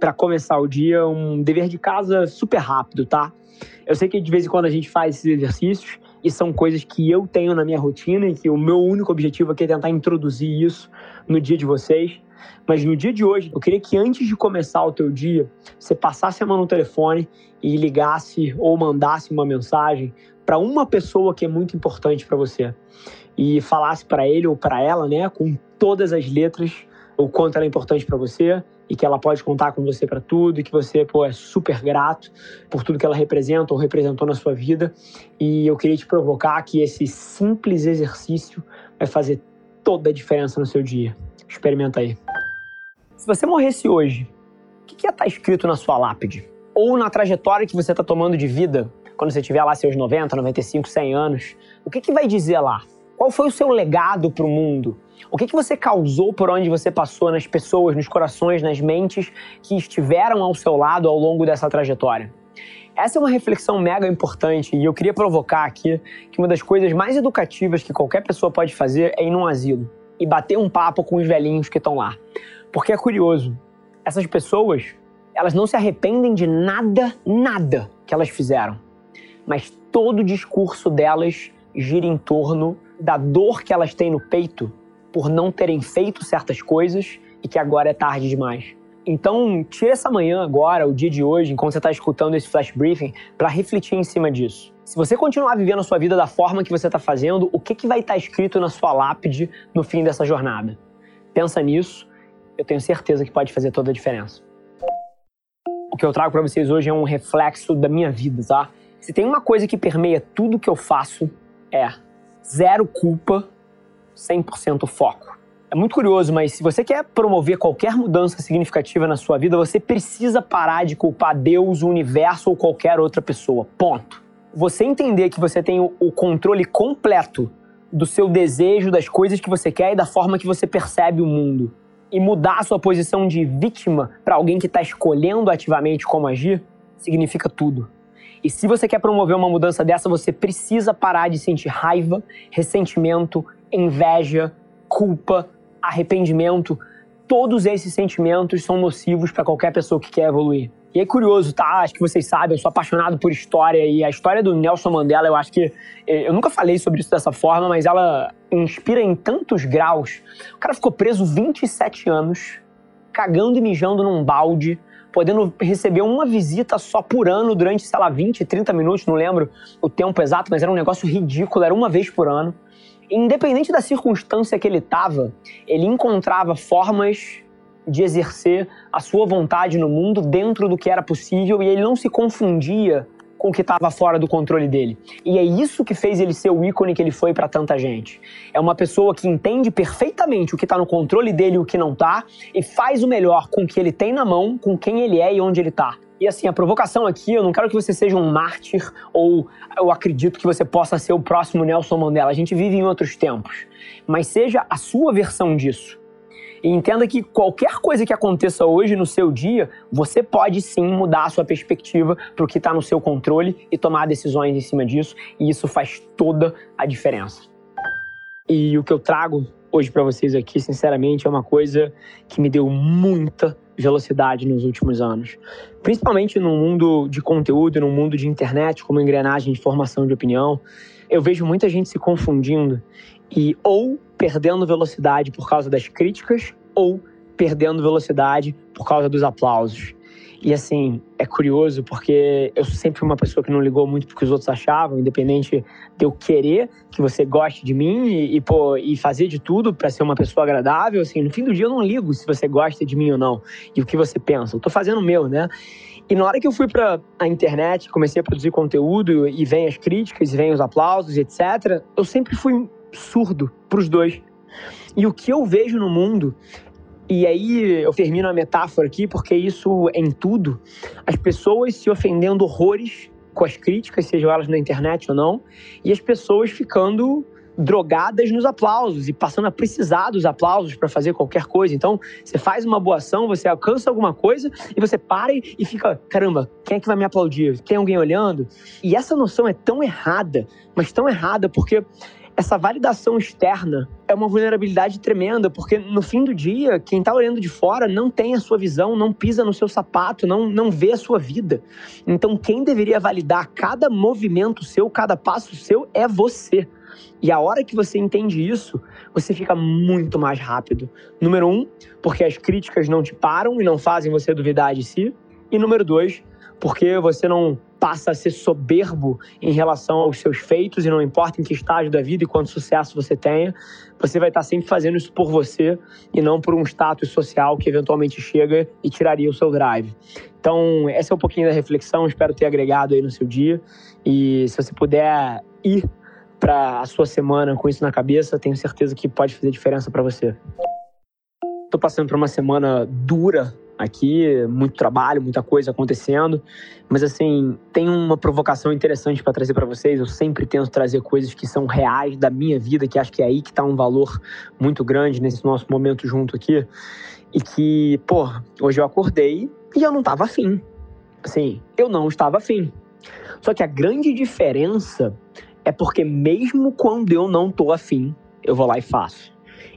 para começar o dia, um dever de casa super rápido, tá? Eu sei que de vez em quando a gente faz esses exercícios e são coisas que eu tenho na minha rotina e que o meu único objetivo aqui é tentar introduzir isso no dia de vocês. Mas no dia de hoje, eu queria que antes de começar o teu dia, você passasse a mão no telefone e ligasse ou mandasse uma mensagem para uma pessoa que é muito importante para você e falasse para ele ou para ela, né, com todas as letras, o quanto ela é importante para você e que ela pode contar com você para tudo e que você pô, é super grato por tudo que ela representa ou representou na sua vida. E eu queria te provocar que esse simples exercício vai fazer toda a diferença no seu dia. Experimenta aí. Se você morresse hoje, o que ia estar tá escrito na sua lápide? Ou na trajetória que você está tomando de vida, quando você tiver lá seus 90, 95, 100 anos, o que, que vai dizer lá? Qual foi o seu legado para o mundo? O que, que você causou por onde você passou nas pessoas, nos corações, nas mentes que estiveram ao seu lado ao longo dessa trajetória? Essa é uma reflexão mega importante e eu queria provocar aqui que uma das coisas mais educativas que qualquer pessoa pode fazer é ir num asilo e bater um papo com os velhinhos que estão lá. Porque é curioso, essas pessoas, elas não se arrependem de nada, nada que elas fizeram. Mas todo o discurso delas gira em torno da dor que elas têm no peito por não terem feito certas coisas e que agora é tarde demais. Então, tira essa manhã agora, o dia de hoje, enquanto você está escutando esse flash briefing, para refletir em cima disso. Se você continuar vivendo a sua vida da forma que você está fazendo, o que, que vai estar tá escrito na sua lápide no fim dessa jornada? Pensa nisso, eu tenho certeza que pode fazer toda a diferença. O que eu trago para vocês hoje é um reflexo da minha vida, tá? Se tem uma coisa que permeia tudo que eu faço, é zero culpa 100% foco. É muito curioso, mas se você quer promover qualquer mudança significativa na sua vida, você precisa parar de culpar Deus, o universo ou qualquer outra pessoa. Ponto. Você entender que você tem o controle completo do seu desejo, das coisas que você quer e da forma que você percebe o mundo. E mudar a sua posição de vítima para alguém que está escolhendo ativamente como agir, significa tudo. E se você quer promover uma mudança dessa, você precisa parar de sentir raiva, ressentimento, inveja, culpa, arrependimento, todos esses sentimentos são nocivos para qualquer pessoa que quer evoluir. E é curioso, tá? Acho que vocês sabem, eu sou apaixonado por história e a história do Nelson Mandela, eu acho que. Eh, eu nunca falei sobre isso dessa forma, mas ela inspira em tantos graus. O cara ficou preso 27 anos, cagando e mijando num balde, podendo receber uma visita só por ano durante, sei lá, 20, 30 minutos, não lembro o tempo exato, mas era um negócio ridículo, era uma vez por ano independente da circunstância que ele estava, ele encontrava formas de exercer a sua vontade no mundo dentro do que era possível e ele não se confundia com o que estava fora do controle dele. E é isso que fez ele ser o ícone que ele foi para tanta gente. É uma pessoa que entende perfeitamente o que está no controle dele e o que não está e faz o melhor com o que ele tem na mão, com quem ele é e onde ele está. E assim, a provocação aqui, eu não quero que você seja um mártir ou eu acredito que você possa ser o próximo Nelson Mandela. A gente vive em outros tempos. Mas seja a sua versão disso. E entenda que qualquer coisa que aconteça hoje no seu dia, você pode sim mudar a sua perspectiva para o que está no seu controle e tomar decisões em cima disso. E isso faz toda a diferença. E o que eu trago hoje para vocês aqui, sinceramente, é uma coisa que me deu muita velocidade nos últimos anos. Principalmente no mundo de conteúdo, no mundo de internet, como engrenagem de formação de opinião, eu vejo muita gente se confundindo e ou perdendo velocidade por causa das críticas ou perdendo velocidade por causa dos aplausos. E assim, é curioso porque eu sempre fui uma pessoa que não ligou muito porque os outros achavam, independente de eu querer que você goste de mim e, e pô, e fazer de tudo para ser uma pessoa agradável, assim, no fim do dia eu não ligo se você gosta de mim ou não e o que você pensa. Eu tô fazendo o meu, né? E na hora que eu fui para a internet, comecei a produzir conteúdo e vem as críticas, e vem os aplausos, etc. Eu sempre fui surdo para os dois. E o que eu vejo no mundo e aí eu termino a metáfora aqui, porque isso é em tudo, as pessoas se ofendendo horrores com as críticas, sejam elas na internet ou não, e as pessoas ficando drogadas nos aplausos e passando a precisar dos aplausos para fazer qualquer coisa. Então, você faz uma boa ação, você alcança alguma coisa e você para e fica, caramba, quem é que vai me aplaudir? Tem alguém olhando? E essa noção é tão errada, mas tão errada porque essa validação externa é uma vulnerabilidade tremenda, porque no fim do dia, quem está olhando de fora não tem a sua visão, não pisa no seu sapato, não, não vê a sua vida. Então, quem deveria validar cada movimento seu, cada passo seu, é você. E a hora que você entende isso, você fica muito mais rápido. Número um, porque as críticas não te param e não fazem você duvidar de si. E número dois, porque você não passa a ser soberbo em relação aos seus feitos e não importa em que estágio da vida e quanto sucesso você tenha, você vai estar sempre fazendo isso por você e não por um status social que eventualmente chega e tiraria o seu drive. Então, essa é um pouquinho da reflexão, espero ter agregado aí no seu dia e se você puder ir para a sua semana com isso na cabeça, tenho certeza que pode fazer diferença para você. Estou passando por uma semana dura aqui, muito trabalho, muita coisa acontecendo, mas assim, tem uma provocação interessante para trazer para vocês. Eu sempre tento trazer coisas que são reais da minha vida, que acho que é aí que está um valor muito grande nesse nosso momento junto aqui. E que, pô, hoje eu acordei e eu não estava afim. Assim, eu não estava afim. Só que a grande diferença é porque mesmo quando eu não tô afim, eu vou lá e faço.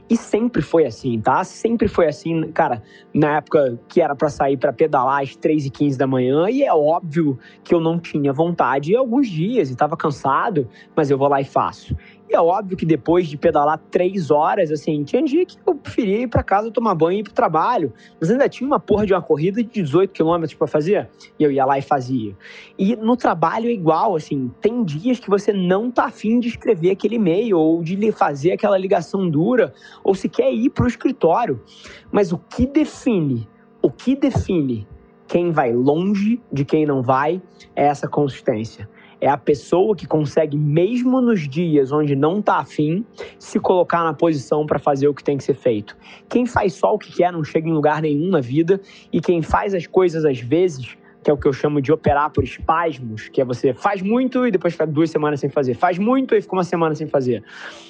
E sempre foi assim, tá? Sempre foi assim, cara, na época que era para sair para pedalar às 3 e 15 da manhã, e é óbvio que eu não tinha vontade alguns dias e tava cansado, mas eu vou lá e faço. E é óbvio que depois de pedalar três horas, assim, tinha dia que eu preferia ir para casa tomar banho e ir pro trabalho. Mas ainda tinha uma porra de uma corrida de 18 quilômetros para fazer. E eu ia lá e fazia. E no trabalho é igual, assim, tem dias que você não tá afim de escrever aquele e-mail ou de fazer aquela ligação dura, ou se quer ir pro escritório. Mas o que define, o que define quem vai longe de quem não vai é essa consistência. É a pessoa que consegue, mesmo nos dias onde não tá afim, se colocar na posição para fazer o que tem que ser feito. Quem faz só o que quer não chega em lugar nenhum na vida, e quem faz as coisas às vezes que é o que eu chamo de operar por espasmos, que é você faz muito e depois fica duas semanas sem fazer, faz muito e fica uma semana sem fazer.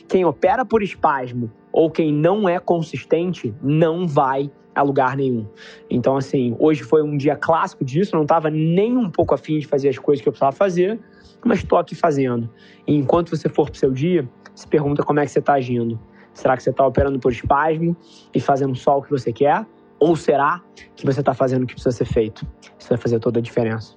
Quem opera por espasmo ou quem não é consistente não vai a lugar nenhum. Então, assim, hoje foi um dia clássico disso, não estava nem um pouco afim de fazer as coisas que eu precisava fazer, mas estou aqui fazendo. E enquanto você for para o seu dia, se pergunta como é que você está agindo. Será que você está operando por espasmo e fazendo só o que você quer? Ou será que você está fazendo o que precisa ser feito? Isso vai fazer toda a diferença.